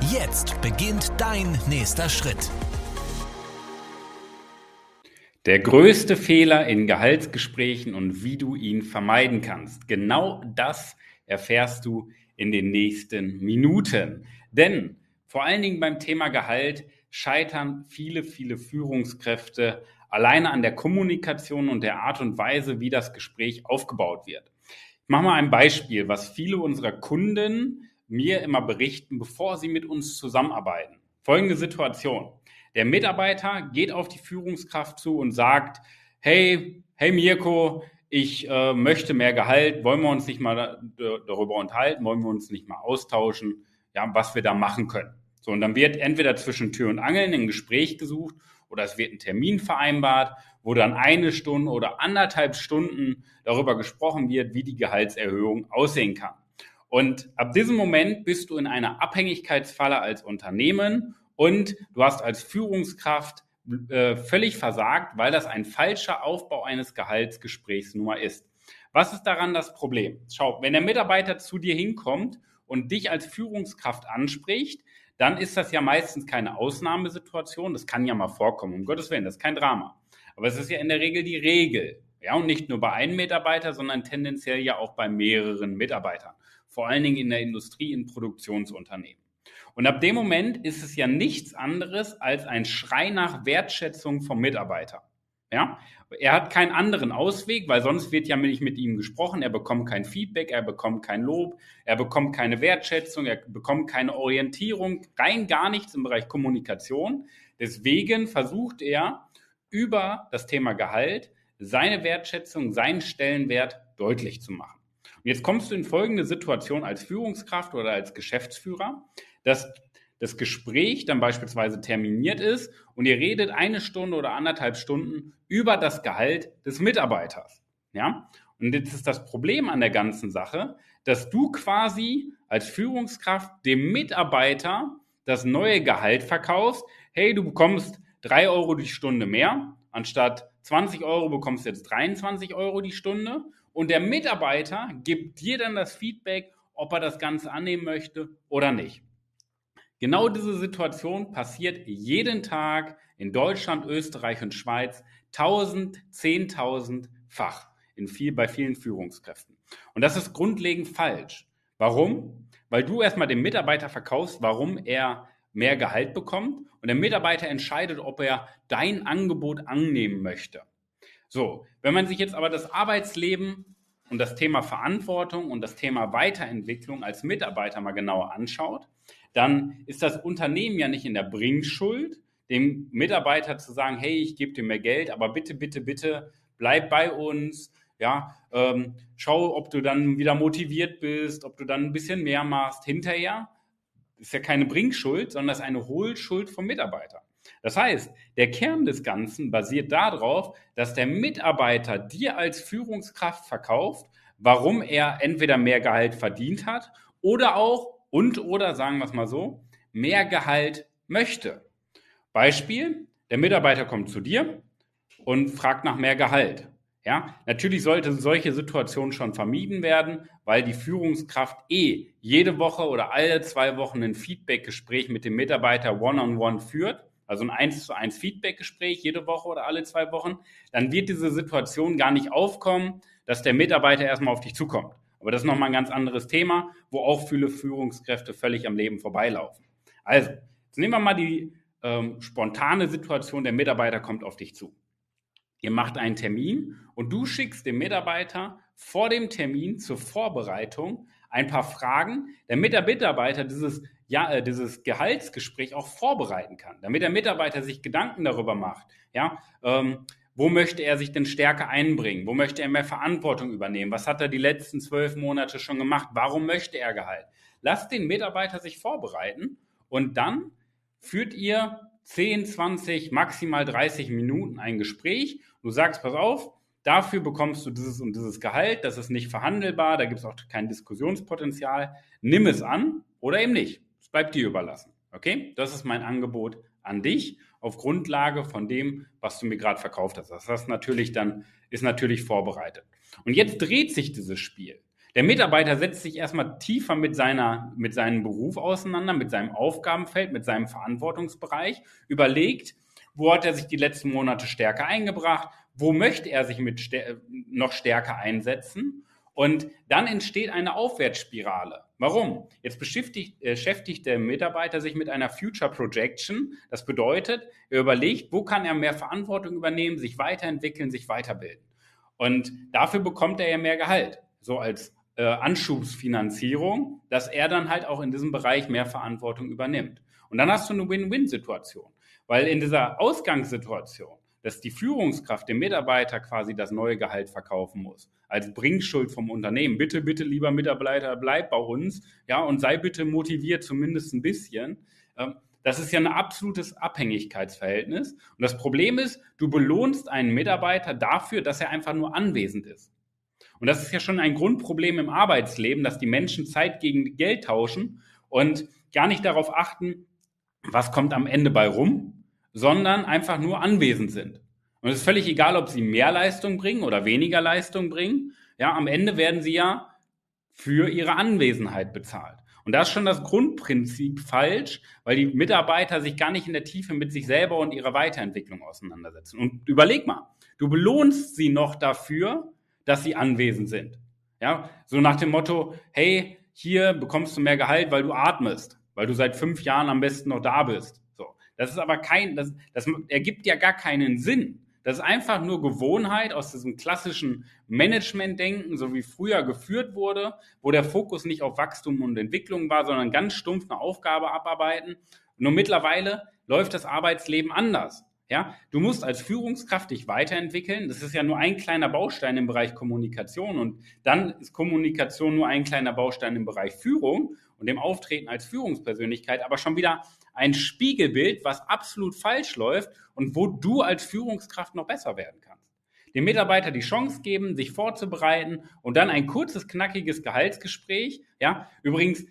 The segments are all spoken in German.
Jetzt beginnt dein nächster Schritt. Der größte Fehler in Gehaltsgesprächen und wie du ihn vermeiden kannst. Genau das erfährst du in den nächsten Minuten. Denn vor allen Dingen beim Thema Gehalt scheitern viele, viele Führungskräfte alleine an der Kommunikation und der Art und Weise, wie das Gespräch aufgebaut wird. Ich mache mal ein Beispiel, was viele unserer Kunden mir immer berichten, bevor sie mit uns zusammenarbeiten. Folgende Situation. Der Mitarbeiter geht auf die Führungskraft zu und sagt, hey, hey Mirko, ich äh, möchte mehr Gehalt, wollen wir uns nicht mal da, darüber unterhalten, wollen wir uns nicht mal austauschen, ja, was wir da machen können. So, und dann wird entweder zwischen Tür und Angeln ein Gespräch gesucht oder es wird ein Termin vereinbart, wo dann eine Stunde oder anderthalb Stunden darüber gesprochen wird, wie die Gehaltserhöhung aussehen kann. Und ab diesem Moment bist du in einer Abhängigkeitsfalle als Unternehmen und du hast als Führungskraft äh, völlig versagt, weil das ein falscher Aufbau eines Gehaltsgesprächs nur ist. Was ist daran das Problem? Schau, wenn der Mitarbeiter zu dir hinkommt und dich als Führungskraft anspricht, dann ist das ja meistens keine Ausnahmesituation. Das kann ja mal vorkommen, um Gottes Willen, das ist kein Drama. Aber es ist ja in der Regel die Regel. Ja, und nicht nur bei einem Mitarbeiter, sondern tendenziell ja auch bei mehreren Mitarbeitern. Vor allen Dingen in der Industrie, in Produktionsunternehmen. Und ab dem Moment ist es ja nichts anderes als ein Schrei nach Wertschätzung vom Mitarbeiter. Ja, er hat keinen anderen Ausweg, weil sonst wird ja nicht mit ihm gesprochen. Er bekommt kein Feedback, er bekommt kein Lob, er bekommt keine Wertschätzung, er bekommt keine Orientierung, rein gar nichts im Bereich Kommunikation. Deswegen versucht er über das Thema Gehalt seine Wertschätzung, seinen Stellenwert deutlich zu machen. Jetzt kommst du in folgende Situation als Führungskraft oder als Geschäftsführer dass das Gespräch dann beispielsweise terminiert ist und ihr redet eine Stunde oder anderthalb Stunden über das Gehalt des Mitarbeiters. Ja? Und jetzt ist das Problem an der ganzen Sache, dass du quasi als Führungskraft dem Mitarbeiter das neue Gehalt verkaufst. Hey, du bekommst drei Euro die Stunde mehr. Anstatt 20 Euro bekommst du jetzt 23 Euro die Stunde. Und der Mitarbeiter gibt dir dann das Feedback, ob er das Ganze annehmen möchte oder nicht. Genau diese Situation passiert jeden Tag in Deutschland, Österreich und Schweiz 1000, 10.000-fach in viel, bei vielen Führungskräften. Und das ist grundlegend falsch. Warum? Weil du erstmal dem Mitarbeiter verkaufst, warum er mehr Gehalt bekommt und der Mitarbeiter entscheidet, ob er dein Angebot annehmen möchte. So, wenn man sich jetzt aber das Arbeitsleben und das Thema Verantwortung und das Thema Weiterentwicklung als Mitarbeiter mal genauer anschaut, dann ist das Unternehmen ja nicht in der Bringschuld, dem Mitarbeiter zu sagen, hey, ich gebe dir mehr Geld, aber bitte, bitte, bitte bleib bei uns. Ja, ähm, schau, ob du dann wieder motiviert bist, ob du dann ein bisschen mehr machst. Hinterher ist ja keine Bringschuld, sondern das ist eine Hohlschuld vom Mitarbeiter. Das heißt, der Kern des Ganzen basiert darauf, dass der Mitarbeiter dir als Führungskraft verkauft, warum er entweder mehr Gehalt verdient hat oder auch und oder sagen wir es mal so, mehr Gehalt möchte. Beispiel, der Mitarbeiter kommt zu dir und fragt nach mehr Gehalt. Ja, natürlich sollte solche Situationen schon vermieden werden, weil die Führungskraft eh jede Woche oder alle zwei Wochen ein Feedbackgespräch mit dem Mitarbeiter one-on-one -on -one führt, also ein 1 zu 1 Feedbackgespräch jede Woche oder alle zwei Wochen, dann wird diese Situation gar nicht aufkommen, dass der Mitarbeiter erstmal auf dich zukommt. Aber das ist nochmal ein ganz anderes Thema, wo auch viele Führungskräfte völlig am Leben vorbeilaufen. Also, jetzt nehmen wir mal die ähm, spontane Situation, der Mitarbeiter kommt auf dich zu. Ihr macht einen Termin und du schickst dem Mitarbeiter vor dem Termin zur Vorbereitung ein paar Fragen, damit der Mitarbeiter dieses, ja, äh, dieses Gehaltsgespräch auch vorbereiten kann, damit der Mitarbeiter sich Gedanken darüber macht. Ja, ähm, wo möchte er sich denn stärker einbringen? Wo möchte er mehr Verantwortung übernehmen? Was hat er die letzten zwölf Monate schon gemacht? Warum möchte er Gehalt? Lass den Mitarbeiter sich vorbereiten und dann führt ihr 10, 20, maximal 30 Minuten ein Gespräch. Du sagst, pass auf, dafür bekommst du dieses und dieses Gehalt, das ist nicht verhandelbar, da gibt es auch kein Diskussionspotenzial. Nimm es an oder eben nicht. Es bleibt dir überlassen. Okay? Das ist mein Angebot an dich auf Grundlage von dem, was du mir gerade verkauft hast. Das ist natürlich dann, ist natürlich vorbereitet. Und jetzt dreht sich dieses Spiel. Der Mitarbeiter setzt sich erstmal tiefer mit, seiner, mit seinem Beruf auseinander, mit seinem Aufgabenfeld, mit seinem Verantwortungsbereich, überlegt, wo hat er sich die letzten Monate stärker eingebracht, wo möchte er sich mit noch stärker einsetzen. Und dann entsteht eine Aufwärtsspirale. Warum? Jetzt beschäftigt, äh, beschäftigt der Mitarbeiter sich mit einer Future Projection. Das bedeutet, er überlegt, wo kann er mehr Verantwortung übernehmen, sich weiterentwickeln, sich weiterbilden. Und dafür bekommt er ja mehr Gehalt. So als äh, Anschubsfinanzierung, dass er dann halt auch in diesem Bereich mehr Verantwortung übernimmt. Und dann hast du eine Win-Win-Situation, weil in dieser Ausgangssituation, dass die Führungskraft dem Mitarbeiter quasi das neue Gehalt verkaufen muss, als Bringschuld vom Unternehmen. Bitte, bitte, lieber Mitarbeiter, bleib bei uns, ja, und sei bitte motiviert, zumindest ein bisschen. Ähm, das ist ja ein absolutes Abhängigkeitsverhältnis. Und das Problem ist, du belohnst einen Mitarbeiter dafür, dass er einfach nur anwesend ist. Und das ist ja schon ein Grundproblem im Arbeitsleben, dass die Menschen Zeit gegen Geld tauschen und gar nicht darauf achten, was kommt am Ende bei rum, sondern einfach nur anwesend sind. Und es ist völlig egal, ob sie mehr Leistung bringen oder weniger Leistung bringen. Ja, am Ende werden sie ja für ihre Anwesenheit bezahlt. Und da ist schon das Grundprinzip falsch, weil die Mitarbeiter sich gar nicht in der Tiefe mit sich selber und ihrer Weiterentwicklung auseinandersetzen. Und überleg mal, du belohnst sie noch dafür, dass sie anwesend sind. Ja, so nach dem Motto, hey, hier bekommst du mehr Gehalt, weil du atmest, weil du seit fünf Jahren am besten noch da bist. So, das ist aber kein, das, das ergibt ja gar keinen Sinn. Das ist einfach nur Gewohnheit aus diesem klassischen Management-Denken, so wie früher geführt wurde, wo der Fokus nicht auf Wachstum und Entwicklung war, sondern ganz stumpf eine Aufgabe abarbeiten. Nur mittlerweile läuft das Arbeitsleben anders. Ja, du musst als Führungskraft dich weiterentwickeln. Das ist ja nur ein kleiner Baustein im Bereich Kommunikation und dann ist Kommunikation nur ein kleiner Baustein im Bereich Führung und dem Auftreten als Führungspersönlichkeit, aber schon wieder ein Spiegelbild, was absolut falsch läuft und wo du als Führungskraft noch besser werden kannst. Dem Mitarbeiter die Chance geben, sich vorzubereiten und dann ein kurzes, knackiges Gehaltsgespräch. Ja, übrigens,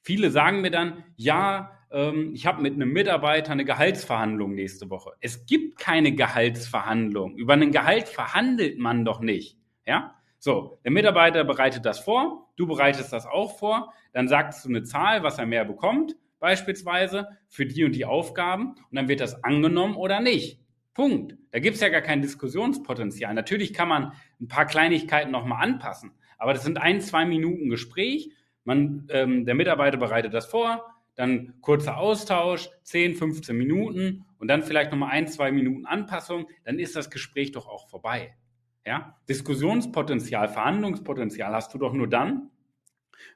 viele sagen mir dann, ja, ähm, ich habe mit einem Mitarbeiter eine Gehaltsverhandlung nächste Woche. Es gibt keine Gehaltsverhandlung. Über ein Gehalt verhandelt man doch nicht. Ja? So, der Mitarbeiter bereitet das vor, du bereitest das auch vor, dann sagst du eine Zahl, was er mehr bekommt, beispielsweise für die und die Aufgaben, und dann wird das angenommen oder nicht. Punkt. Da gibt es ja gar kein Diskussionspotenzial. Natürlich kann man ein paar Kleinigkeiten nochmal anpassen, aber das sind ein, zwei Minuten Gespräch. Man, ähm, der Mitarbeiter bereitet das vor, dann kurzer Austausch, 10, 15 Minuten und dann vielleicht nochmal ein, zwei Minuten Anpassung, dann ist das Gespräch doch auch vorbei. Ja? Diskussionspotenzial, Verhandlungspotenzial hast du doch nur dann,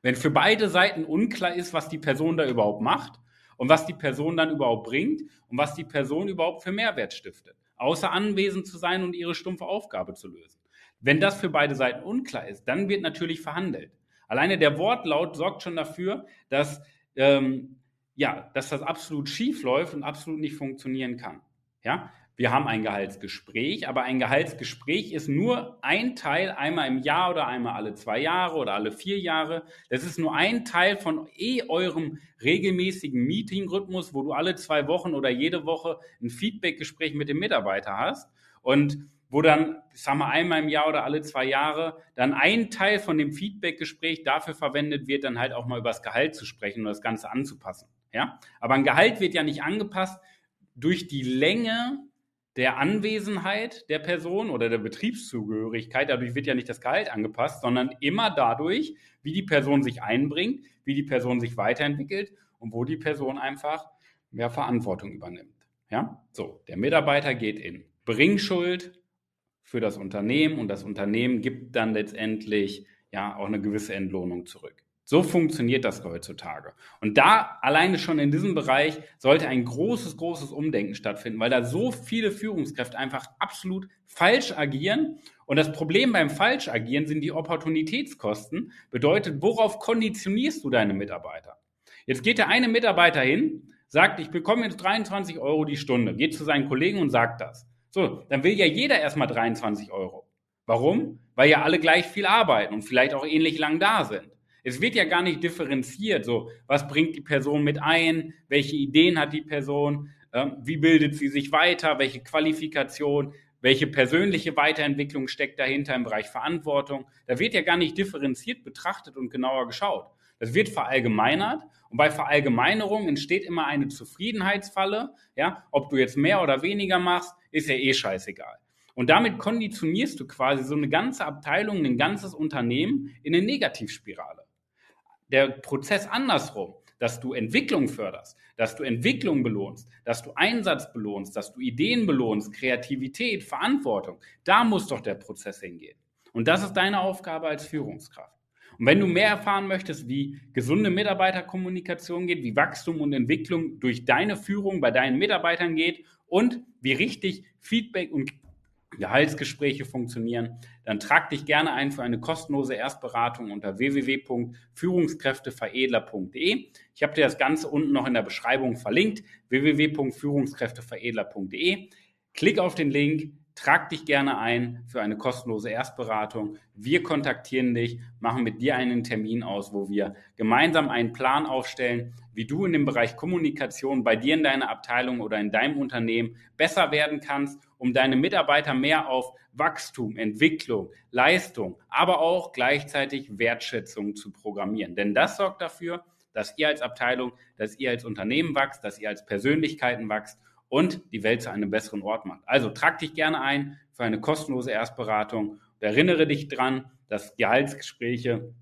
wenn für beide Seiten unklar ist, was die Person da überhaupt macht und was die Person dann überhaupt bringt und was die Person überhaupt für Mehrwert stiftet, außer anwesend zu sein und ihre stumpfe Aufgabe zu lösen. Wenn das für beide Seiten unklar ist, dann wird natürlich verhandelt. Alleine der Wortlaut sorgt schon dafür, dass ähm, ja, dass das absolut schief läuft und absolut nicht funktionieren kann. Ja, wir haben ein Gehaltsgespräch, aber ein Gehaltsgespräch ist nur ein Teil einmal im Jahr oder einmal alle zwei Jahre oder alle vier Jahre. Das ist nur ein Teil von eh eurem regelmäßigen Meeting-Rhythmus, wo du alle zwei Wochen oder jede Woche ein Feedback-Gespräch mit dem Mitarbeiter hast. Und wo dann, ich sag mal, einmal im Jahr oder alle zwei Jahre dann ein Teil von dem Feedback-Gespräch dafür verwendet wird, dann halt auch mal über das Gehalt zu sprechen und das Ganze anzupassen. Ja? Aber ein Gehalt wird ja nicht angepasst durch die Länge der Anwesenheit der Person oder der Betriebszugehörigkeit. Dadurch wird ja nicht das Gehalt angepasst, sondern immer dadurch, wie die Person sich einbringt, wie die Person sich weiterentwickelt und wo die Person einfach mehr Verantwortung übernimmt. Ja, so, der Mitarbeiter geht in Bringschuld, für das Unternehmen und das Unternehmen gibt dann letztendlich ja auch eine gewisse Entlohnung zurück. So funktioniert das heutzutage. Und da alleine schon in diesem Bereich sollte ein großes, großes Umdenken stattfinden, weil da so viele Führungskräfte einfach absolut falsch agieren. Und das Problem beim falsch agieren sind die Opportunitätskosten. Bedeutet, worauf konditionierst du deine Mitarbeiter? Jetzt geht der eine Mitarbeiter hin, sagt, ich bekomme jetzt 23 Euro die Stunde, geht zu seinen Kollegen und sagt das. So, dann will ja jeder erstmal 23 Euro. Warum? Weil ja alle gleich viel arbeiten und vielleicht auch ähnlich lang da sind. Es wird ja gar nicht differenziert, so was bringt die Person mit ein, welche Ideen hat die Person, ähm, wie bildet sie sich weiter, welche Qualifikation, welche persönliche Weiterentwicklung steckt dahinter im Bereich Verantwortung. Da wird ja gar nicht differenziert betrachtet und genauer geschaut. Das wird verallgemeinert und bei Verallgemeinerung entsteht immer eine Zufriedenheitsfalle. Ja, ob du jetzt mehr oder weniger machst, ist ja eh scheißegal. Und damit konditionierst du quasi so eine ganze Abteilung, ein ganzes Unternehmen in eine Negativspirale. Der Prozess andersrum, dass du Entwicklung förderst, dass du Entwicklung belohnst, dass du Einsatz belohnst, dass du Ideen belohnst, Kreativität, Verantwortung, da muss doch der Prozess hingehen. Und das ist deine Aufgabe als Führungskraft. Und wenn du mehr erfahren möchtest, wie gesunde Mitarbeiterkommunikation geht, wie Wachstum und Entwicklung durch deine Führung bei deinen Mitarbeitern geht und wie richtig Feedback und Gehaltsgespräche funktionieren, dann trag dich gerne ein für eine kostenlose Erstberatung unter www.führungskräfteveredler.de. Ich habe dir das Ganze unten noch in der Beschreibung verlinkt, www.führungskräfteveredler.de. Klick auf den Link, Trag dich gerne ein für eine kostenlose Erstberatung. Wir kontaktieren dich, machen mit dir einen Termin aus, wo wir gemeinsam einen Plan aufstellen, wie du in dem Bereich Kommunikation bei dir in deiner Abteilung oder in deinem Unternehmen besser werden kannst, um deine Mitarbeiter mehr auf Wachstum, Entwicklung, Leistung, aber auch gleichzeitig Wertschätzung zu programmieren. Denn das sorgt dafür, dass ihr als Abteilung, dass ihr als Unternehmen wächst, dass ihr als Persönlichkeiten wächst und die Welt zu einem besseren Ort macht. Also trag dich gerne ein für eine kostenlose Erstberatung und erinnere dich dran, dass Gehaltsgespräche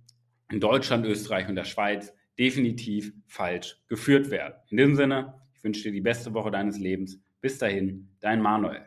in Deutschland, Österreich und der Schweiz definitiv falsch geführt werden. In diesem Sinne, ich wünsche dir die beste Woche deines Lebens. Bis dahin, dein Manuel.